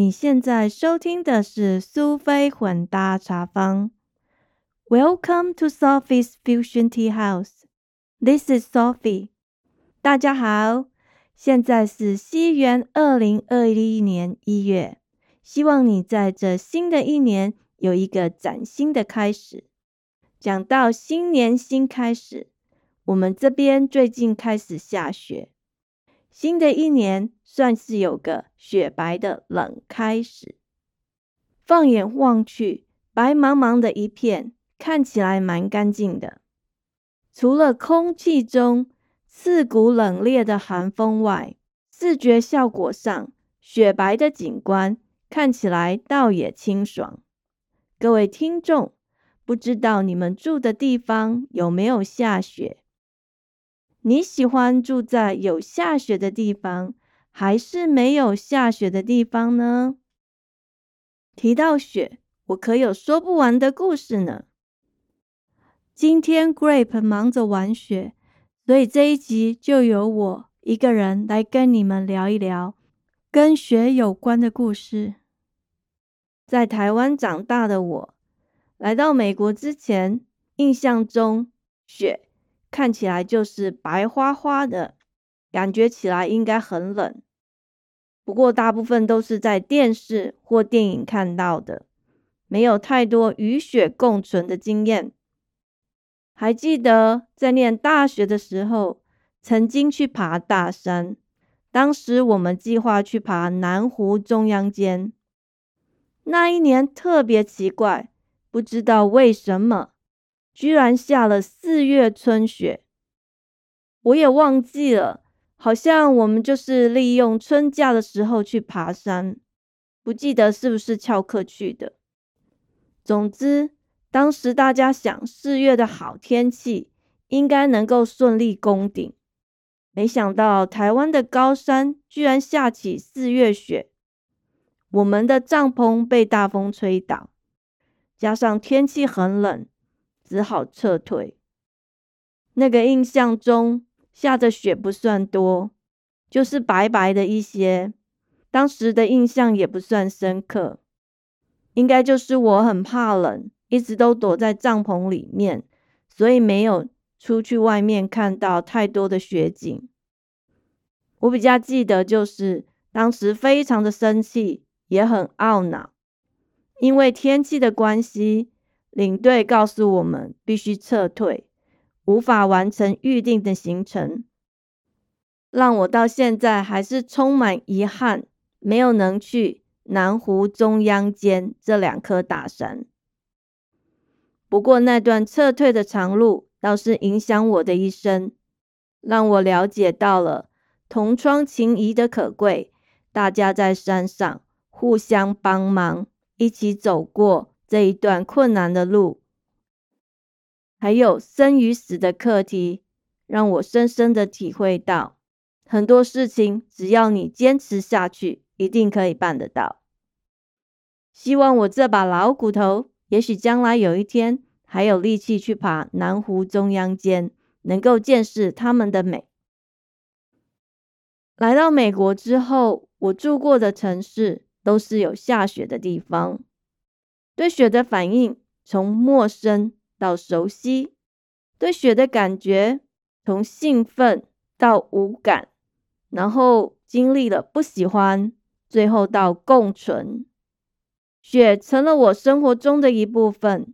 你现在收听的是苏菲混搭茶坊。Welcome to Sophie's Fusion Tea House. This is Sophie. 大家好，现在是西元二零二一年一月。希望你在这新的一年有一个崭新的开始。讲到新年新开始，我们这边最近开始下雪。新的一年算是有个雪白的冷开始。放眼望去，白茫茫的一片，看起来蛮干净的。除了空气中刺骨冷冽的寒风外，视觉效果上，雪白的景观看起来倒也清爽。各位听众，不知道你们住的地方有没有下雪？你喜欢住在有下雪的地方，还是没有下雪的地方呢？提到雪，我可有说不完的故事呢。今天 Grape 忙着玩雪，所以这一集就由我一个人来跟你们聊一聊跟雪有关的故事。在台湾长大的我，来到美国之前，印象中雪。看起来就是白花花的，感觉起来应该很冷。不过大部分都是在电视或电影看到的，没有太多与雪共存的经验。还记得在念大学的时候，曾经去爬大山，当时我们计划去爬南湖中央间。那一年特别奇怪，不知道为什么。居然下了四月春雪，我也忘记了，好像我们就是利用春假的时候去爬山，不记得是不是翘课去的。总之，当时大家想四月的好天气，应该能够顺利攻顶，没想到台湾的高山居然下起四月雪，我们的帐篷被大风吹倒，加上天气很冷。只好撤退。那个印象中下着雪不算多，就是白白的一些。当时的印象也不算深刻，应该就是我很怕冷，一直都躲在帐篷里面，所以没有出去外面看到太多的雪景。我比较记得就是当时非常的生气，也很懊恼，因为天气的关系。领队告诉我们必须撤退，无法完成预定的行程，让我到现在还是充满遗憾，没有能去南湖中央间这两颗大山。不过那段撤退的长路倒是影响我的一生，让我了解到了同窗情谊的可贵，大家在山上互相帮忙，一起走过。这一段困难的路，还有生与死的课题，让我深深的体会到，很多事情只要你坚持下去，一定可以办得到。希望我这把老骨头，也许将来有一天还有力气去爬南湖中央间，能够见识他们的美。来到美国之后，我住过的城市都是有下雪的地方。对雪的反应从陌生到熟悉，对雪的感觉从兴奋到无感，然后经历了不喜欢，最后到共存。雪成了我生活中的一部分。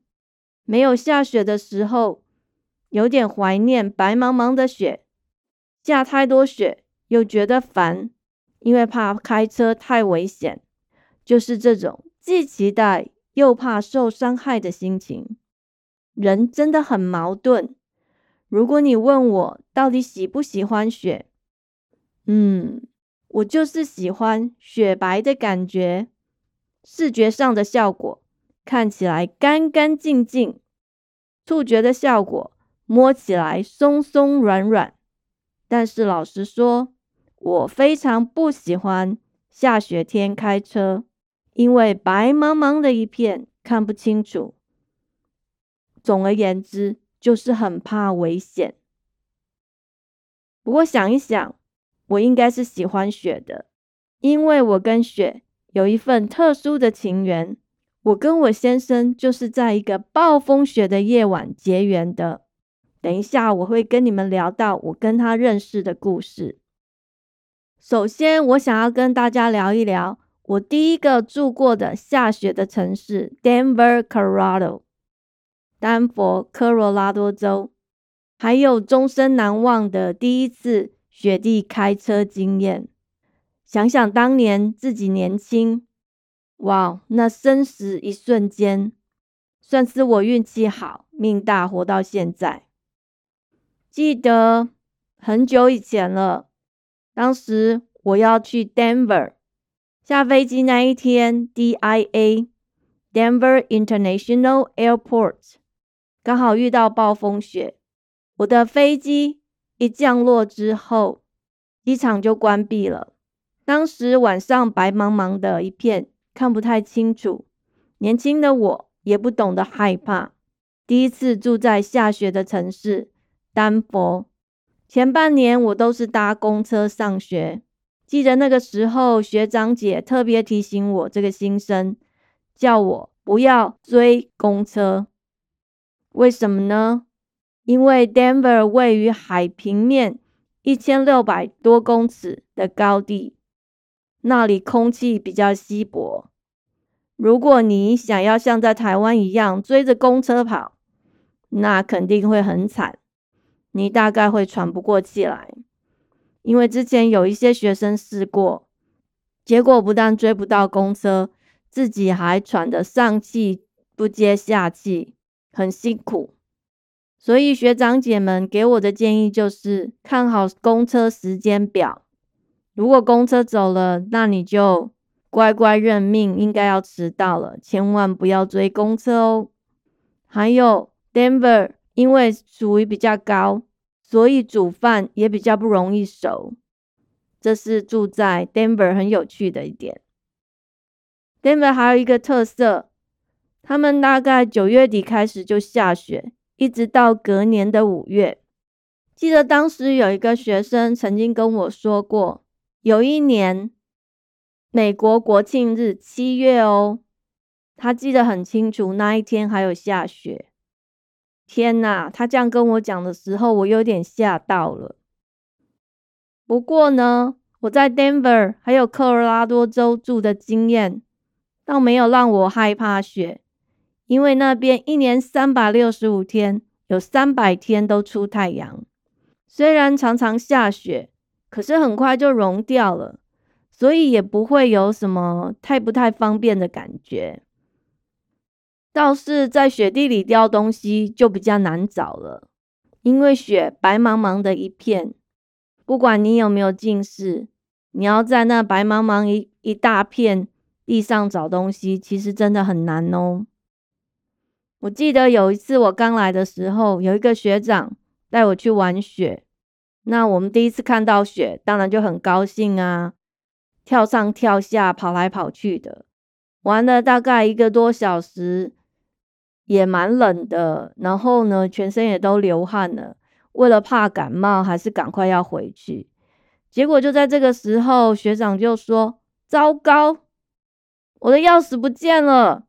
没有下雪的时候，有点怀念白茫茫的雪；下太多雪又觉得烦，因为怕开车太危险。就是这种既期待。又怕受伤害的心情，人真的很矛盾。如果你问我到底喜不喜欢雪，嗯，我就是喜欢雪白的感觉，视觉上的效果看起来干干净净，触觉的效果摸起来松松软软。但是老实说，我非常不喜欢下雪天开车。因为白茫茫的一片，看不清楚。总而言之，就是很怕危险。不过想一想，我应该是喜欢雪的，因为我跟雪有一份特殊的情缘，我跟我先生就是在一个暴风雪的夜晚结缘的。等一下，我会跟你们聊到我跟他认识的故事。首先，我想要跟大家聊一聊我第一个住过的下雪的城市 ——Denver, Colorado，丹佛，科罗拉多州，还有终身难忘的第一次雪地开车经验。想想当年自己年轻，哇，那生死一瞬间，算是我运气好，命大，活到现在。记得很久以前了，当时我要去 Denver，下飞机那一天，DIA Denver International Airport 刚好遇到暴风雪，我的飞机一降落之后，机场就关闭了。当时晚上白茫茫的一片，看不太清楚。年轻的我也不懂得害怕。第一次住在下雪的城市丹佛，前半年我都是搭公车上学。记得那个时候，学长姐特别提醒我这个新生，叫我不要追公车。为什么呢？因为 Denver 位于海平面一千六百多公尺的高地。那里空气比较稀薄，如果你想要像在台湾一样追着公车跑，那肯定会很惨，你大概会喘不过气来。因为之前有一些学生试过，结果不但追不到公车，自己还喘得上气不接下气，很辛苦。所以学长姐们给我的建议就是看好公车时间表。如果公车走了，那你就乖乖认命，应该要迟到了，千万不要追公车哦。还有 Denver，因为属于比较高，所以煮饭也比较不容易熟。这是住在 Denver 很有趣的一点。Denver 还有一个特色，他们大概九月底开始就下雪，一直到隔年的五月。记得当时有一个学生曾经跟我说过。有一年，美国国庆日七月哦，他记得很清楚，那一天还有下雪。天哪！他这样跟我讲的时候，我有点吓到了。不过呢，我在 Denver 还有科罗拉多州住的经验，倒没有让我害怕雪，因为那边一年三百六十五天，有三百天都出太阳，虽然常常下雪。可是很快就融掉了，所以也不会有什么太不太方便的感觉。倒是在雪地里掉东西就比较难找了，因为雪白茫茫的一片，不管你有没有近视，你要在那白茫茫一一大片地上找东西，其实真的很难哦。我记得有一次我刚来的时候，有一个学长带我去玩雪。那我们第一次看到雪，当然就很高兴啊，跳上跳下，跑来跑去的，玩了大概一个多小时，也蛮冷的。然后呢，全身也都流汗了。为了怕感冒，还是赶快要回去。结果就在这个时候，学长就说：“糟糕，我的钥匙不见了！”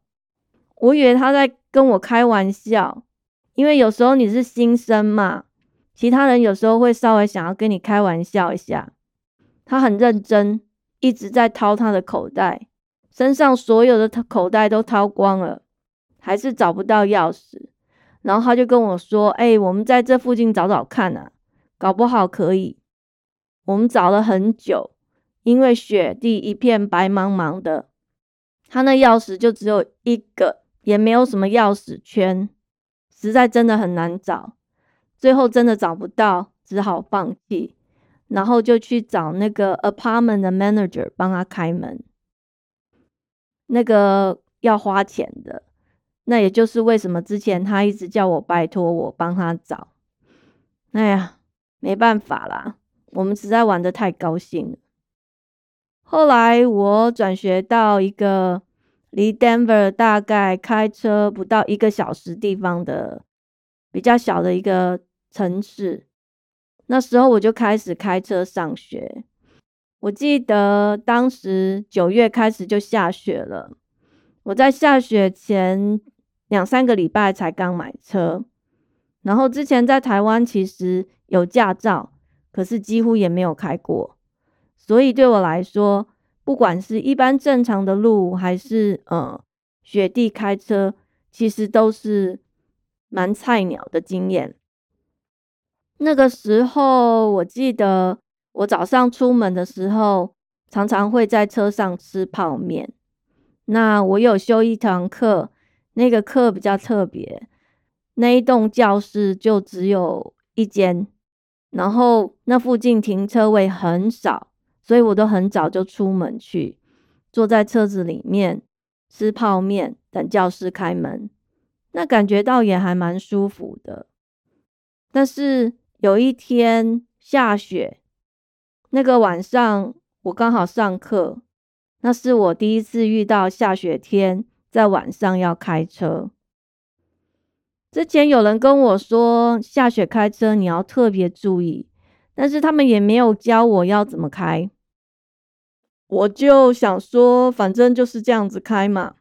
我以为他在跟我开玩笑，因为有时候你是新生嘛。其他人有时候会稍微想要跟你开玩笑一下，他很认真，一直在掏他的口袋，身上所有的口袋都掏光了，还是找不到钥匙。然后他就跟我说：“哎，我们在这附近找找看啊，搞不好可以。”我们找了很久，因为雪地一片白茫茫的，他那钥匙就只有一个，也没有什么钥匙圈，实在真的很难找。最后真的找不到，只好放弃，然后就去找那个 apartment 的 manager 帮他开门。那个要花钱的，那也就是为什么之前他一直叫我拜托我帮他找。哎呀，没办法啦，我们实在玩的太高兴了。后来我转学到一个离 Denver 大概开车不到一个小时地方的比较小的一个。城市，那时候我就开始开车上学。我记得当时九月开始就下雪了，我在下雪前两三个礼拜才刚买车，然后之前在台湾其实有驾照，可是几乎也没有开过，所以对我来说，不管是一般正常的路，还是呃雪地开车，其实都是蛮菜鸟的经验。那个时候，我记得我早上出门的时候，常常会在车上吃泡面。那我有修一堂课，那个课比较特别，那一栋教室就只有一间，然后那附近停车位很少，所以我都很早就出门去，坐在车子里面吃泡面，等教室开门。那感觉倒也还蛮舒服的，但是。有一天下雪，那个晚上我刚好上课，那是我第一次遇到下雪天在晚上要开车。之前有人跟我说下雪开车你要特别注意，但是他们也没有教我要怎么开。我就想说，反正就是这样子开嘛。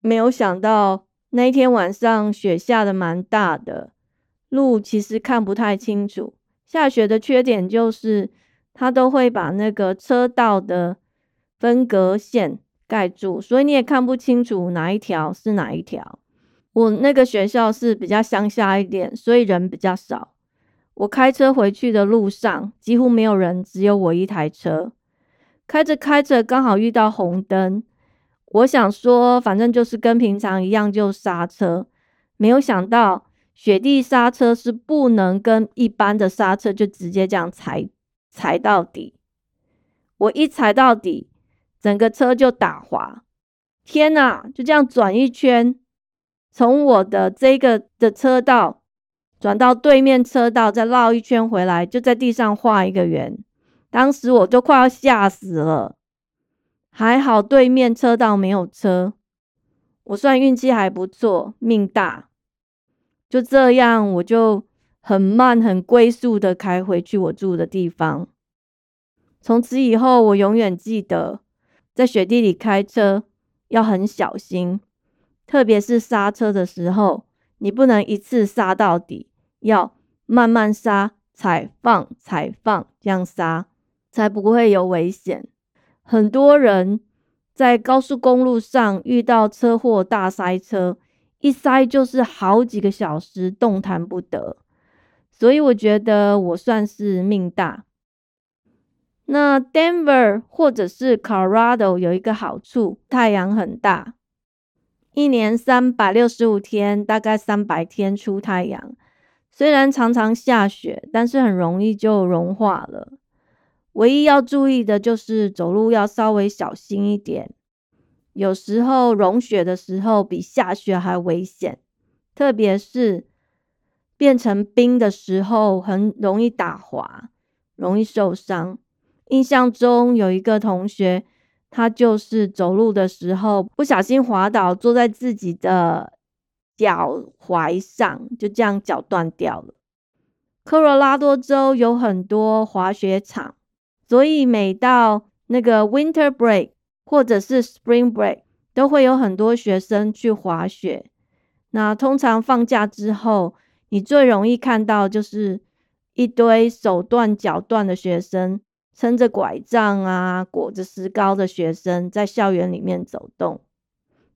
没有想到那一天晚上雪下的蛮大的。路其实看不太清楚，下雪的缺点就是它都会把那个车道的分隔线盖住，所以你也看不清楚哪一条是哪一条。我那个学校是比较乡下一点，所以人比较少。我开车回去的路上几乎没有人，只有我一台车。开着开着刚好遇到红灯，我想说反正就是跟平常一样就刹车，没有想到。雪地刹车是不能跟一般的刹车就直接这样踩踩到底，我一踩到底，整个车就打滑，天哪！就这样转一圈，从我的这个的车道转到对面车道，再绕一圈回来，就在地上画一个圆。当时我就快要吓死了，还好对面车道没有车，我算运气还不错，命大。就这样，我就很慢、很龟速的开回去我住的地方。从此以后，我永远记得在雪地里开车要很小心，特别是刹车的时候，你不能一次刹到底，要慢慢刹，踩放、踩放，这样刹才不会有危险。很多人在高速公路上遇到车祸大塞车。一塞就是好几个小时，动弹不得。所以我觉得我算是命大。那 Denver 或者是 Colorado 有一个好处，太阳很大，一年三百六十五天，大概三百天出太阳。虽然常常下雪，但是很容易就融化了。唯一要注意的就是走路要稍微小心一点。有时候融雪的时候比下雪还危险，特别是变成冰的时候，很容易打滑，容易受伤。印象中有一个同学，他就是走路的时候不小心滑倒，坐在自己的脚踝上，就这样脚断掉了。科罗拉多州有很多滑雪场，所以每到那个 winter break。或者是 Spring Break 都会有很多学生去滑雪。那通常放假之后，你最容易看到就是一堆手断脚断的学生，撑着拐杖啊，裹着石膏的学生在校园里面走动。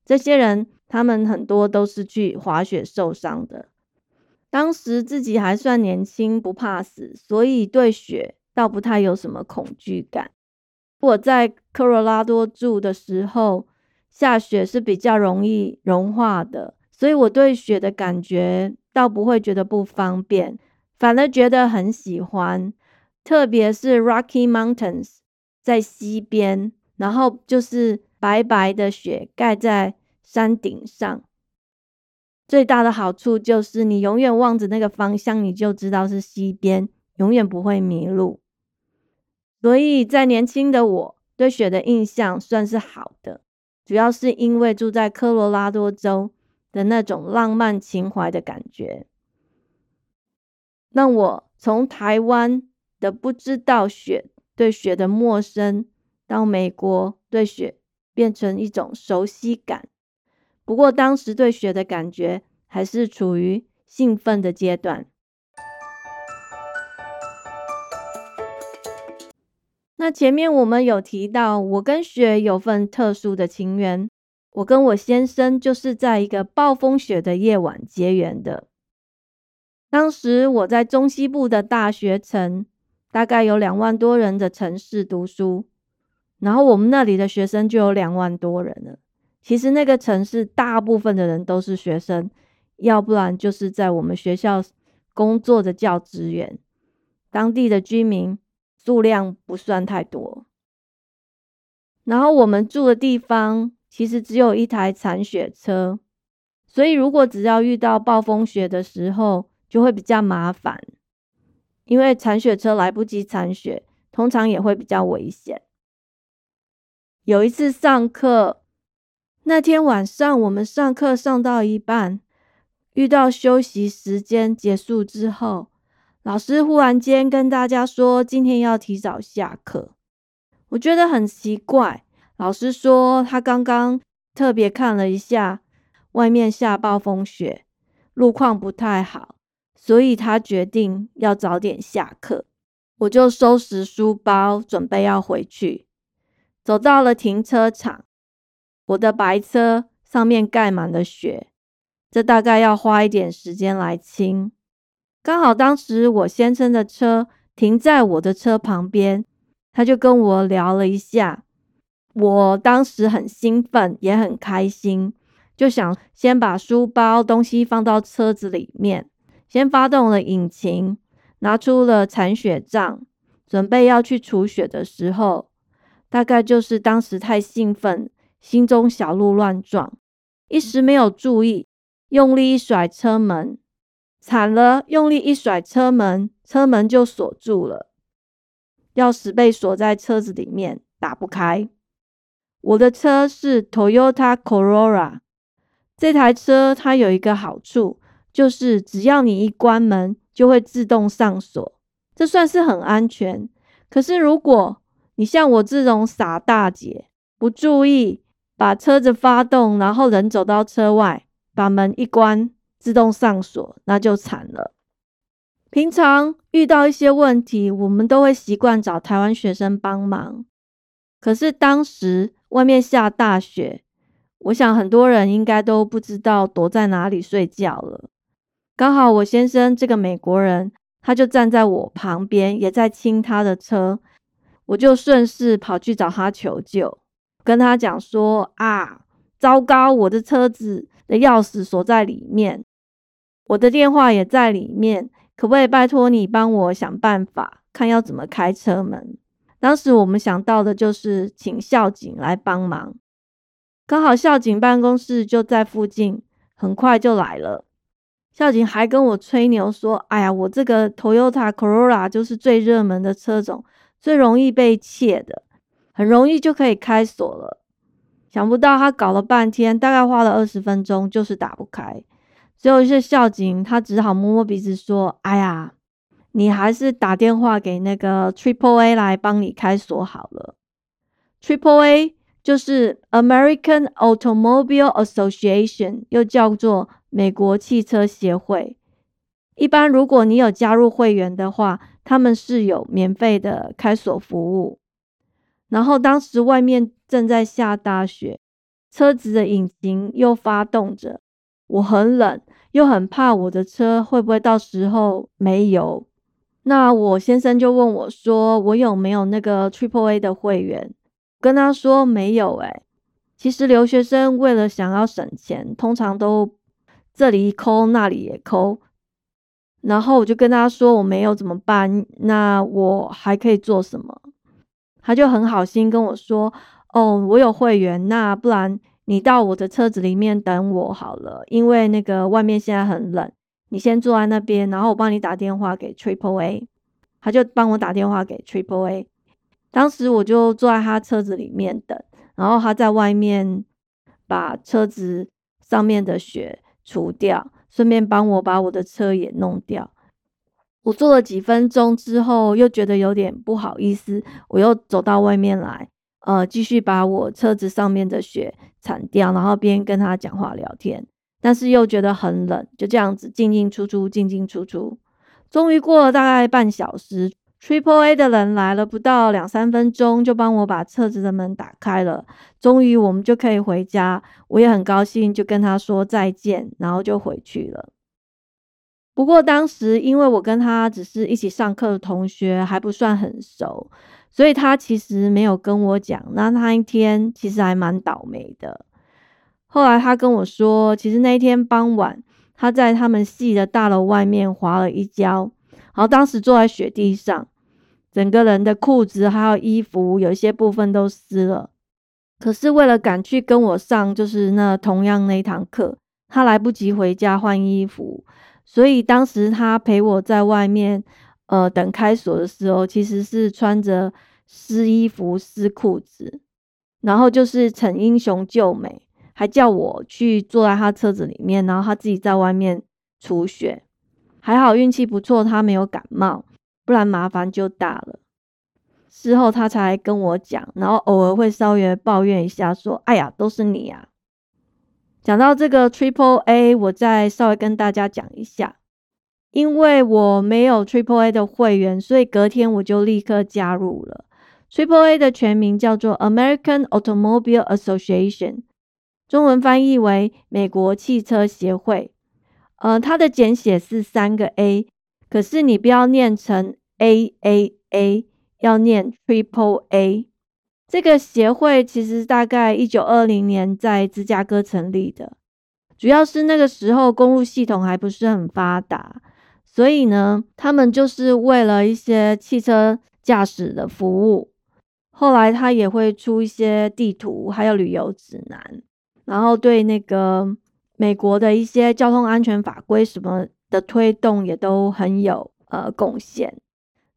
这些人他们很多都是去滑雪受伤的。当时自己还算年轻，不怕死，所以对雪倒不太有什么恐惧感。我在科罗拉多住的时候，下雪是比较容易融化的，所以我对雪的感觉倒不会觉得不方便，反而觉得很喜欢。特别是 Rocky Mountains 在西边，然后就是白白的雪盖在山顶上，最大的好处就是你永远望着那个方向，你就知道是西边，永远不会迷路。所以在年轻的我对雪的印象算是好的，主要是因为住在科罗拉多州的那种浪漫情怀的感觉，让我从台湾的不知道雪对雪的陌生，到美国对雪变成一种熟悉感。不过当时对雪的感觉还是处于兴奋的阶段。那前面我们有提到，我跟雪有份特殊的情缘。我跟我先生就是在一个暴风雪的夜晚结缘的。当时我在中西部的大学城，大概有两万多人的城市读书，然后我们那里的学生就有两万多人了。其实那个城市大部分的人都是学生，要不然就是在我们学校工作的教职员，当地的居民数量不算太多。然后我们住的地方。其实只有一台铲雪车，所以如果只要遇到暴风雪的时候，就会比较麻烦，因为铲雪车来不及铲雪，通常也会比较危险。有一次上课，那天晚上我们上课上到一半，遇到休息时间结束之后，老师忽然间跟大家说今天要提早下课，我觉得很奇怪。老师说，他刚刚特别看了一下，外面下暴风雪，路况不太好，所以他决定要早点下课。我就收拾书包，准备要回去。走到了停车场，我的白车上面盖满了雪，这大概要花一点时间来清。刚好当时我先生的车停在我的车旁边，他就跟我聊了一下。我当时很兴奋，也很开心，就想先把书包东西放到车子里面，先发动了引擎，拿出了铲雪杖，准备要去除雪的时候，大概就是当时太兴奋，心中小鹿乱撞，一时没有注意，用力一甩车门，惨了，用力一甩车门，车门就锁住了，钥匙被锁在车子里面，打不开。我的车是 Toyota Corolla，这台车它有一个好处，就是只要你一关门，就会自动上锁，这算是很安全。可是如果你像我这种傻大姐，不注意把车子发动，然后人走到车外，把门一关，自动上锁，那就惨了。平常遇到一些问题，我们都会习惯找台湾学生帮忙，可是当时。外面下大雪，我想很多人应该都不知道躲在哪里睡觉了。刚好我先生这个美国人，他就站在我旁边，也在清他的车，我就顺势跑去找他求救，跟他讲说：“啊，糟糕，我的车子的钥匙锁在里面，我的电话也在里面，可不可以拜托你帮我想办法，看要怎么开车门？”当时我们想到的就是请校警来帮忙，刚好校警办公室就在附近，很快就来了。校警还跟我吹牛说：“哎呀，我这个 Toyota Corolla 就是最热门的车种，最容易被窃的，很容易就可以开锁了。”想不到他搞了半天，大概花了二十分钟，就是打不开。最后是校警，他只好摸摸鼻子说：“哎呀。”你还是打电话给那个 Triple A 来帮你开锁好了。Triple A 就是 American Automobile Association，又叫做美国汽车协会。一般如果你有加入会员的话，他们是有免费的开锁服务。然后当时外面正在下大雪，车子的引擎又发动着，我很冷，又很怕我的车会不会到时候没油。那我先生就问我说：“我有没有那个 Triple A 的会员？”跟他说没有。诶其实留学生为了想要省钱，通常都这里抠那里也抠。然后我就跟他说：“我没有怎么办？那我还可以做什么？”他就很好心跟我说：“哦，我有会员，那不然你到我的车子里面等我好了，因为那个外面现在很冷。”你先坐在那边，然后我帮你打电话给 Triple A，他就帮我打电话给 Triple A。当时我就坐在他车子里面等，然后他在外面把车子上面的雪除掉，顺便帮我把我的车也弄掉。我坐了几分钟之后，又觉得有点不好意思，我又走到外面来，呃，继续把我车子上面的雪铲掉，然后边跟他讲话聊天。但是又觉得很冷，就这样子进进出出，进进出出。终于过了大概半小时，Triple A 的人来了，不到两三分钟就帮我把车子的门打开了。终于我们就可以回家，我也很高兴，就跟他说再见，然后就回去了。不过当时因为我跟他只是一起上课的同学，还不算很熟，所以他其实没有跟我讲。那那一天其实还蛮倒霉的。后来他跟我说，其实那一天傍晚，他在他们系的大楼外面滑了一跤，然后当时坐在雪地上，整个人的裤子还有衣服有一些部分都湿了。可是为了赶去跟我上就是那同样那一堂课，他来不及回家换衣服，所以当时他陪我在外面，呃，等开锁的时候，其实是穿着湿衣服、湿裤子，然后就是逞英雄救美。还叫我去坐在他车子里面，然后他自己在外面除雪。还好运气不错，他没有感冒，不然麻烦就大了。事后他才跟我讲，然后偶尔会稍微抱怨一下，说：“哎呀，都是你啊。”讲到这个 Triple A，我再稍微跟大家讲一下，因为我没有 Triple A 的会员，所以隔天我就立刻加入了。Triple A 的全名叫做 American Automobile Association。中文翻译为美国汽车协会，呃，它的简写是三个 A，可是你不要念成 A A A，要念 Triple A。这个协会其实大概一九二零年在芝加哥成立的，主要是那个时候公路系统还不是很发达，所以呢，他们就是为了一些汽车驾驶的服务。后来他也会出一些地图，还有旅游指南。然后对那个美国的一些交通安全法规什么的推动也都很有呃贡献。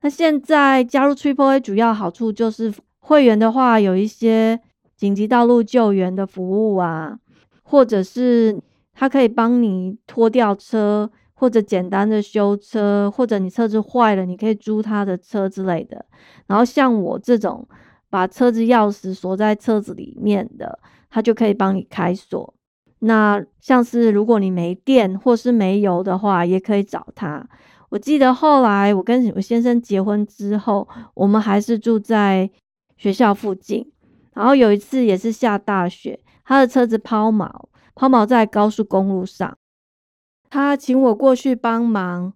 那现在加入 Triple A 主要好处就是会员的话有一些紧急道路救援的服务啊，或者是他可以帮你拖吊车，或者简单的修车，或者你车子坏了你可以租他的车之类的。然后像我这种把车子钥匙锁在车子里面的。他就可以帮你开锁。那像是如果你没电或是没油的话，也可以找他。我记得后来我跟我先生结婚之后，我们还是住在学校附近。然后有一次也是下大雪，他的车子抛锚，抛锚在高速公路上。他请我过去帮忙，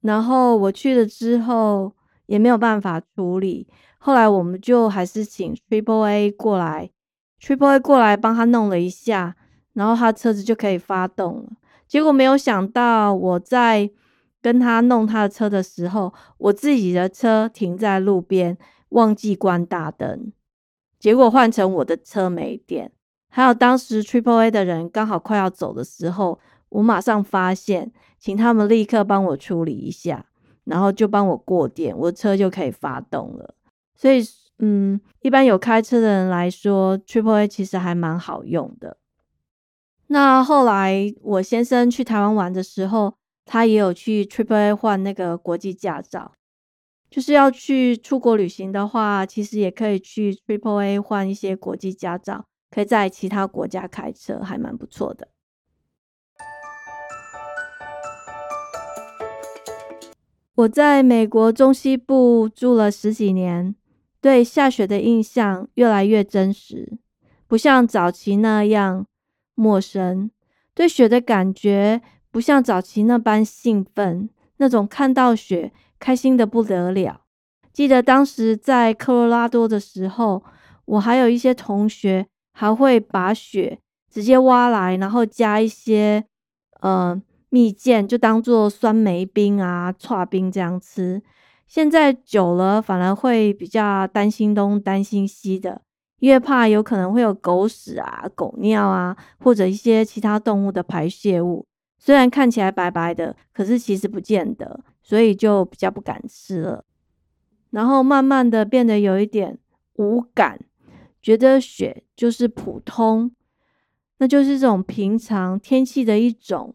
然后我去了之后也没有办法处理。后来我们就还是请 Triple A 过来。Triple A 过来帮他弄了一下，然后他车子就可以发动了。结果没有想到，我在跟他弄他的车的时候，我自己的车停在路边，忘记关大灯。结果换成我的车没电。还有当时 Triple A 的人刚好快要走的时候，我马上发现，请他们立刻帮我处理一下，然后就帮我过电，我的车就可以发动了。所以。嗯，一般有开车的人来说，Triple A 其实还蛮好用的。那后来我先生去台湾玩的时候，他也有去 Triple A 换那个国际驾照。就是要去出国旅行的话，其实也可以去 Triple A 换一些国际驾照，可以在其他国家开车，还蛮不错的。我在美国中西部住了十几年。对下雪的印象越来越真实，不像早期那样陌生。对雪的感觉不像早期那般兴奋，那种看到雪开心的不得了。记得当时在科罗拉多的时候，我还有一些同学还会把雪直接挖来，然后加一些呃蜜饯，就当做酸梅冰啊、串冰这样吃。现在久了，反而会比较担心东担心西的，越怕有可能会有狗屎啊、狗尿啊，或者一些其他动物的排泄物。虽然看起来白白的，可是其实不见得，所以就比较不敢吃了。然后慢慢的变得有一点无感，觉得雪就是普通，那就是这种平常天气的一种，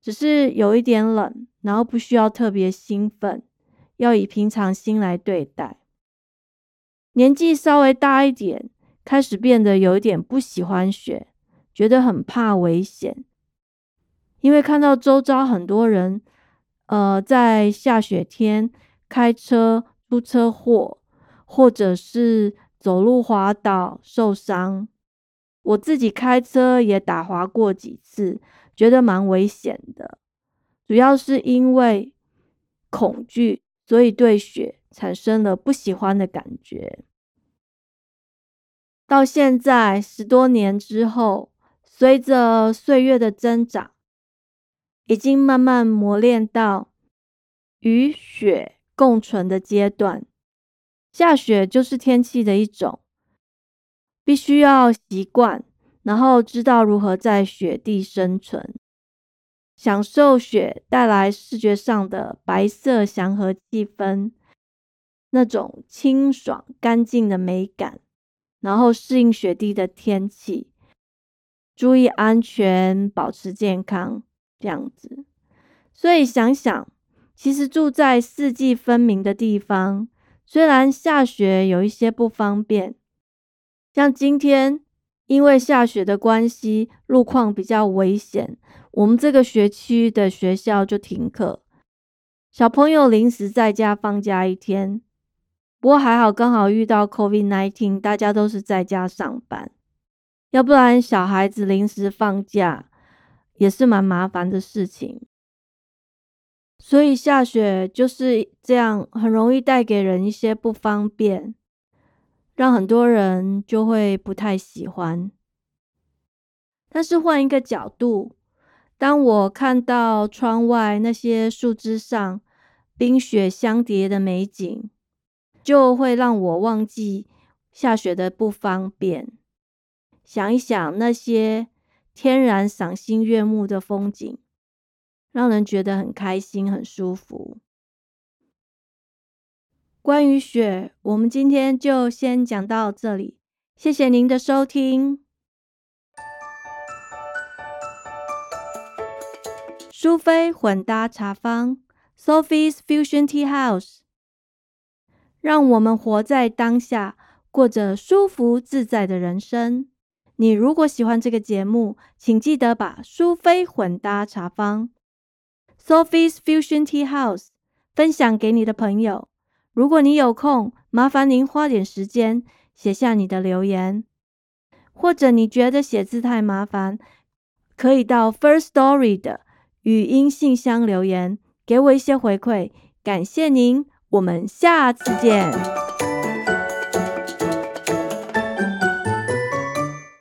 只是有一点冷。然后不需要特别兴奋，要以平常心来对待。年纪稍微大一点，开始变得有一点不喜欢雪，觉得很怕危险，因为看到周遭很多人，呃，在下雪天开车出车祸，或者是走路滑倒受伤。我自己开车也打滑过几次，觉得蛮危险的。主要是因为恐惧，所以对雪产生了不喜欢的感觉。到现在十多年之后，随着岁月的增长，已经慢慢磨练到与雪共存的阶段。下雪就是天气的一种。必须要习惯，然后知道如何在雪地生存，享受雪带来视觉上的白色祥和气氛，那种清爽干净的美感，然后适应雪地的天气，注意安全，保持健康，这样子。所以想想，其实住在四季分明的地方，虽然下雪有一些不方便。像今天因为下雪的关系，路况比较危险，我们这个学区的学校就停课，小朋友临时在家放假一天。不过还好，刚好遇到 COVID-19，大家都是在家上班，要不然小孩子临时放假也是蛮麻烦的事情。所以下雪就是这样，很容易带给人一些不方便。让很多人就会不太喜欢，但是换一个角度，当我看到窗外那些树枝上冰雪相叠的美景，就会让我忘记下雪的不方便，想一想那些天然赏心悦目的风景，让人觉得很开心、很舒服。关于雪，我们今天就先讲到这里。谢谢您的收听。苏菲混搭茶坊 （Sophie's Fusion Tea House），让我们活在当下，过着舒服自在的人生。你如果喜欢这个节目，请记得把苏菲混搭茶坊 （Sophie's Fusion Tea House） 分享给你的朋友。如果你有空，麻烦您花点时间写下你的留言，或者你觉得写字太麻烦，可以到 First Story 的语音信箱留言，给我一些回馈。感谢您，我们下次见。